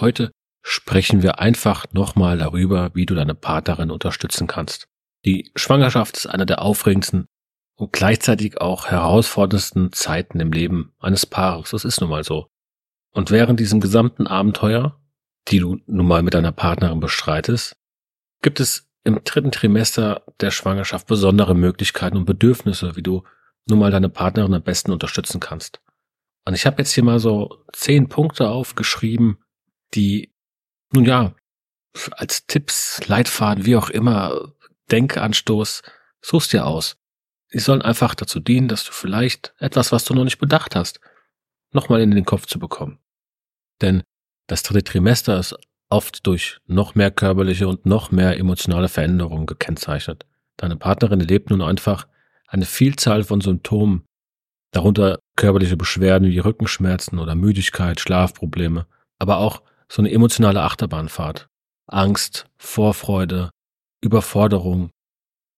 Heute sprechen wir einfach nochmal darüber, wie du deine Partnerin unterstützen kannst. Die Schwangerschaft ist eine der aufregendsten und gleichzeitig auch herausforderndsten Zeiten im Leben eines Paares. Das ist nun mal so. Und während diesem gesamten Abenteuer, die du nun mal mit deiner Partnerin bestreitest, gibt es im dritten Trimester der Schwangerschaft besondere Möglichkeiten und Bedürfnisse, wie du nun mal deine Partnerin am besten unterstützen kannst. Und ich habe jetzt hier mal so zehn Punkte aufgeschrieben, die, nun ja, als Tipps, Leitfaden, wie auch immer, Denkanstoß, suchst dir aus. Die sollen einfach dazu dienen, dass du vielleicht etwas, was du noch nicht bedacht hast, nochmal in den Kopf zu bekommen. Denn das dritte Trimester ist oft durch noch mehr körperliche und noch mehr emotionale Veränderungen gekennzeichnet. Deine Partnerin erlebt nun einfach eine Vielzahl von Symptomen, darunter körperliche Beschwerden wie Rückenschmerzen oder Müdigkeit, Schlafprobleme, aber auch so eine emotionale Achterbahnfahrt. Angst, Vorfreude, Überforderung,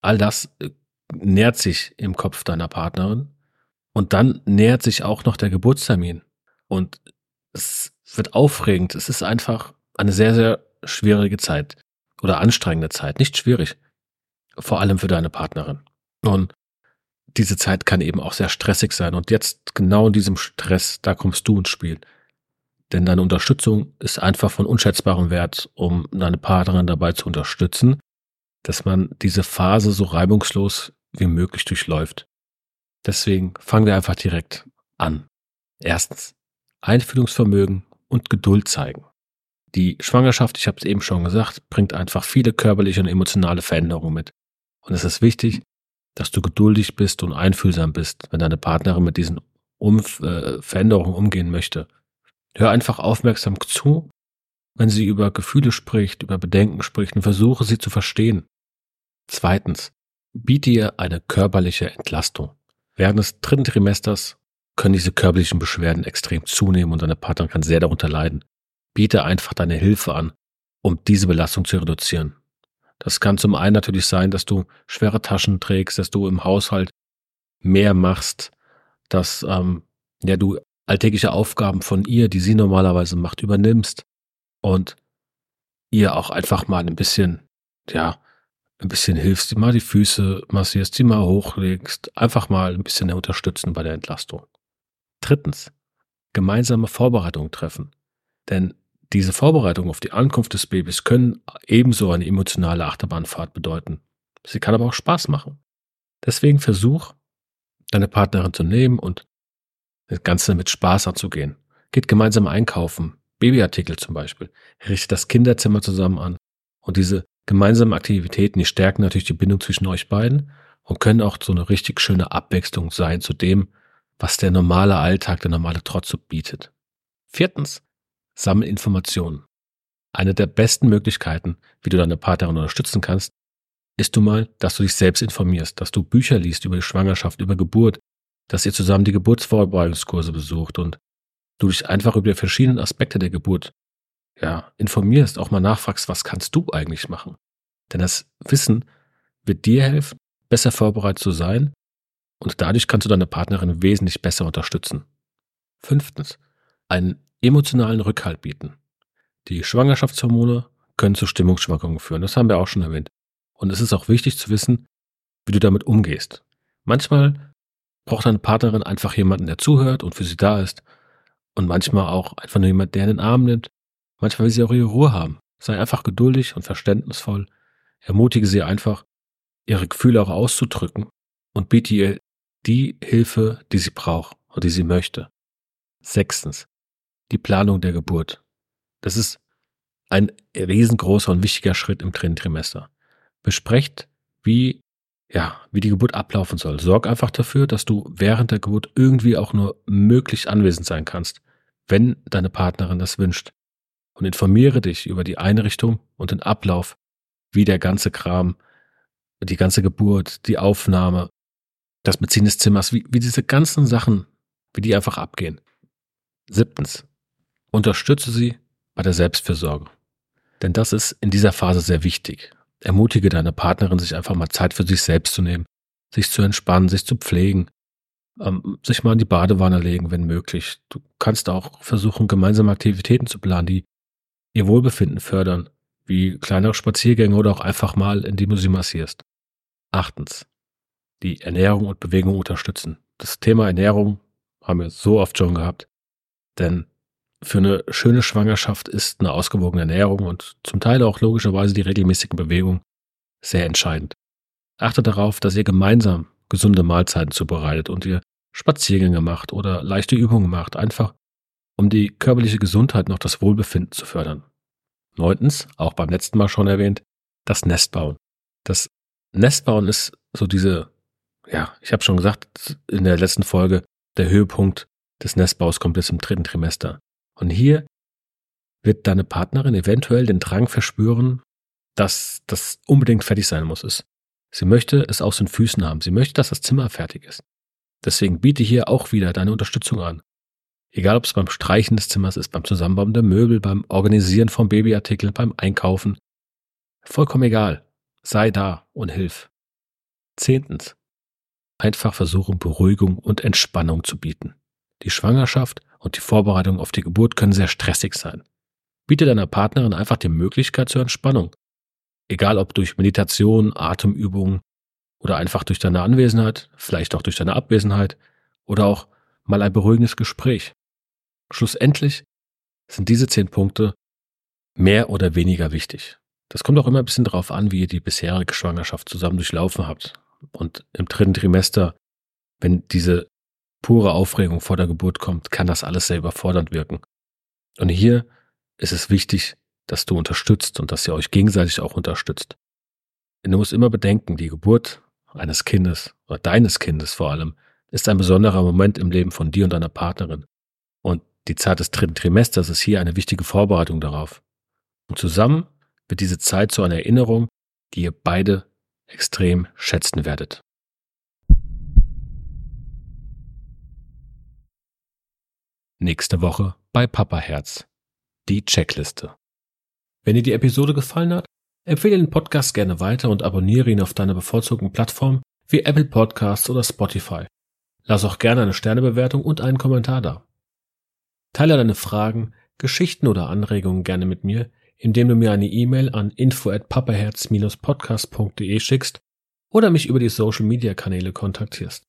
all das äh, nährt sich im Kopf deiner Partnerin. Und dann nähert sich auch noch der Geburtstermin. Und es wird aufregend. Es ist einfach eine sehr, sehr schwierige Zeit oder anstrengende Zeit. Nicht schwierig. Vor allem für deine Partnerin. Und diese Zeit kann eben auch sehr stressig sein. Und jetzt genau in diesem Stress, da kommst du ins Spiel. Denn deine Unterstützung ist einfach von unschätzbarem Wert, um deine Partnerin dabei zu unterstützen, dass man diese Phase so reibungslos wie möglich durchläuft. Deswegen fangen wir einfach direkt an. Erstens, Einfühlungsvermögen und Geduld zeigen. Die Schwangerschaft, ich habe es eben schon gesagt, bringt einfach viele körperliche und emotionale Veränderungen mit. Und es ist wichtig, dass du geduldig bist und einfühlsam bist, wenn deine Partnerin mit diesen Umf äh, Veränderungen umgehen möchte. Hör einfach aufmerksam zu, wenn sie über Gefühle spricht, über Bedenken spricht und versuche sie zu verstehen. Zweitens, biete ihr eine körperliche Entlastung. Während des dritten Trimesters können diese körperlichen Beschwerden extrem zunehmen und deine Partnerin kann sehr darunter leiden. Biete einfach deine Hilfe an, um diese Belastung zu reduzieren. Das kann zum einen natürlich sein, dass du schwere Taschen trägst, dass du im Haushalt mehr machst, dass ähm, ja du alltägliche Aufgaben von ihr, die sie normalerweise macht, übernimmst und ihr auch einfach mal ein bisschen, ja, ein bisschen hilfst, die mal die Füße massierst, die mal hochlegst, einfach mal ein bisschen unterstützen bei der Entlastung. Drittens, gemeinsame Vorbereitungen treffen. Denn diese Vorbereitungen auf die Ankunft des Babys können ebenso eine emotionale Achterbahnfahrt bedeuten. Sie kann aber auch Spaß machen. Deswegen versuch, deine Partnerin zu nehmen und das Ganze mit Spaß anzugehen. Geht gemeinsam einkaufen, Babyartikel zum Beispiel, richtet das Kinderzimmer zusammen an. Und diese gemeinsamen Aktivitäten, die stärken natürlich die Bindung zwischen euch beiden und können auch so eine richtig schöne Abwechslung sein zu dem, was der normale Alltag, der normale Trotz so bietet. Viertens, sammel Informationen. Eine der besten Möglichkeiten, wie du deine Partnerin unterstützen kannst, ist du mal, dass du dich selbst informierst, dass du Bücher liest über die Schwangerschaft, über Geburt, dass ihr zusammen die Geburtsvorbereitungskurse besucht und du dich einfach über die verschiedenen Aspekte der Geburt ja, informierst, auch mal nachfragst, was kannst du eigentlich machen? Denn das Wissen wird dir helfen, besser vorbereitet zu sein und dadurch kannst du deine Partnerin wesentlich besser unterstützen. Fünftens, einen emotionalen Rückhalt bieten. Die Schwangerschaftshormone können zu Stimmungsschwankungen führen, das haben wir auch schon erwähnt. Und es ist auch wichtig zu wissen, wie du damit umgehst. Manchmal braucht eine Partnerin einfach jemanden, der zuhört und für sie da ist. Und manchmal auch einfach nur jemand, der in den Arm nimmt. Manchmal will sie auch ihre Ruhe haben. Sei einfach geduldig und verständnisvoll. Ermutige sie einfach, ihre Gefühle auch auszudrücken und biete ihr die Hilfe, die sie braucht und die sie möchte. Sechstens. Die Planung der Geburt. Das ist ein riesengroßer und wichtiger Schritt im dritten Trimester. Besprecht, wie, ja, wie die Geburt ablaufen soll. Sorg einfach dafür, dass du während der Geburt irgendwie auch nur möglich anwesend sein kannst, wenn deine Partnerin das wünscht und informiere dich über die Einrichtung und den Ablauf, wie der ganze Kram, die ganze Geburt, die Aufnahme, das Beziehen des Zimmers, wie, wie diese ganzen Sachen, wie die einfach abgehen. Siebtens. Unterstütze sie bei der Selbstfürsorge. Denn das ist in dieser Phase sehr wichtig. Ermutige deine Partnerin, sich einfach mal Zeit für sich selbst zu nehmen, sich zu entspannen, sich zu pflegen, ähm, sich mal in die Badewanne legen, wenn möglich. Du kannst auch versuchen, gemeinsame Aktivitäten zu planen, die ihr Wohlbefinden fördern, wie kleinere Spaziergänge oder auch einfach mal, indem du sie massierst. Achtens. Die Ernährung und Bewegung unterstützen. Das Thema Ernährung haben wir so oft schon gehabt. Denn für eine schöne Schwangerschaft ist eine ausgewogene Ernährung und zum Teil auch logischerweise die regelmäßige Bewegung sehr entscheidend. Achtet darauf, dass ihr gemeinsam gesunde Mahlzeiten zubereitet und ihr Spaziergänge macht oder leichte Übungen macht, einfach um die körperliche Gesundheit noch das Wohlbefinden zu fördern. Neuntens, auch beim letzten Mal schon erwähnt, das Nestbauen. Das Nestbauen ist so diese, ja, ich habe schon gesagt in der letzten Folge, der Höhepunkt des Nestbaus kommt jetzt im dritten Trimester. Und hier wird deine Partnerin eventuell den Drang verspüren, dass das unbedingt fertig sein muss. Sie möchte es aus den Füßen haben. Sie möchte, dass das Zimmer fertig ist. Deswegen biete hier auch wieder deine Unterstützung an. Egal, ob es beim Streichen des Zimmers ist, beim Zusammenbauen der Möbel, beim Organisieren von Babyartikeln, beim Einkaufen. Vollkommen egal. Sei da und hilf. Zehntens. Einfach versuchen, Beruhigung und Entspannung zu bieten. Die Schwangerschaft und die Vorbereitung auf die Geburt können sehr stressig sein. Biete deiner Partnerin einfach die Möglichkeit zur Entspannung. Egal ob durch Meditation, Atemübungen oder einfach durch deine Anwesenheit, vielleicht auch durch deine Abwesenheit oder auch mal ein beruhigendes Gespräch. Schlussendlich sind diese zehn Punkte mehr oder weniger wichtig. Das kommt auch immer ein bisschen darauf an, wie ihr die bisherige Schwangerschaft zusammen durchlaufen habt. Und im dritten Trimester, wenn diese pure Aufregung vor der Geburt kommt, kann das alles sehr überfordernd wirken. Und hier ist es wichtig, dass du unterstützt und dass ihr euch gegenseitig auch unterstützt. Du musst immer bedenken, die Geburt eines Kindes oder deines Kindes vor allem ist ein besonderer Moment im Leben von dir und deiner Partnerin. Und die Zeit des dritten Trimesters ist hier eine wichtige Vorbereitung darauf. Und zusammen wird diese Zeit zu einer Erinnerung, die ihr beide extrem schätzen werdet. Nächste Woche bei Papa Herz. Die Checkliste. Wenn dir die Episode gefallen hat, empfehle den Podcast gerne weiter und abonniere ihn auf deiner bevorzugten Plattform wie Apple Podcasts oder Spotify. Lass auch gerne eine Sternebewertung und einen Kommentar da. Teile deine Fragen, Geschichten oder Anregungen gerne mit mir, indem du mir eine E-Mail an info at papaherz-podcast.de schickst oder mich über die Social Media Kanäle kontaktierst.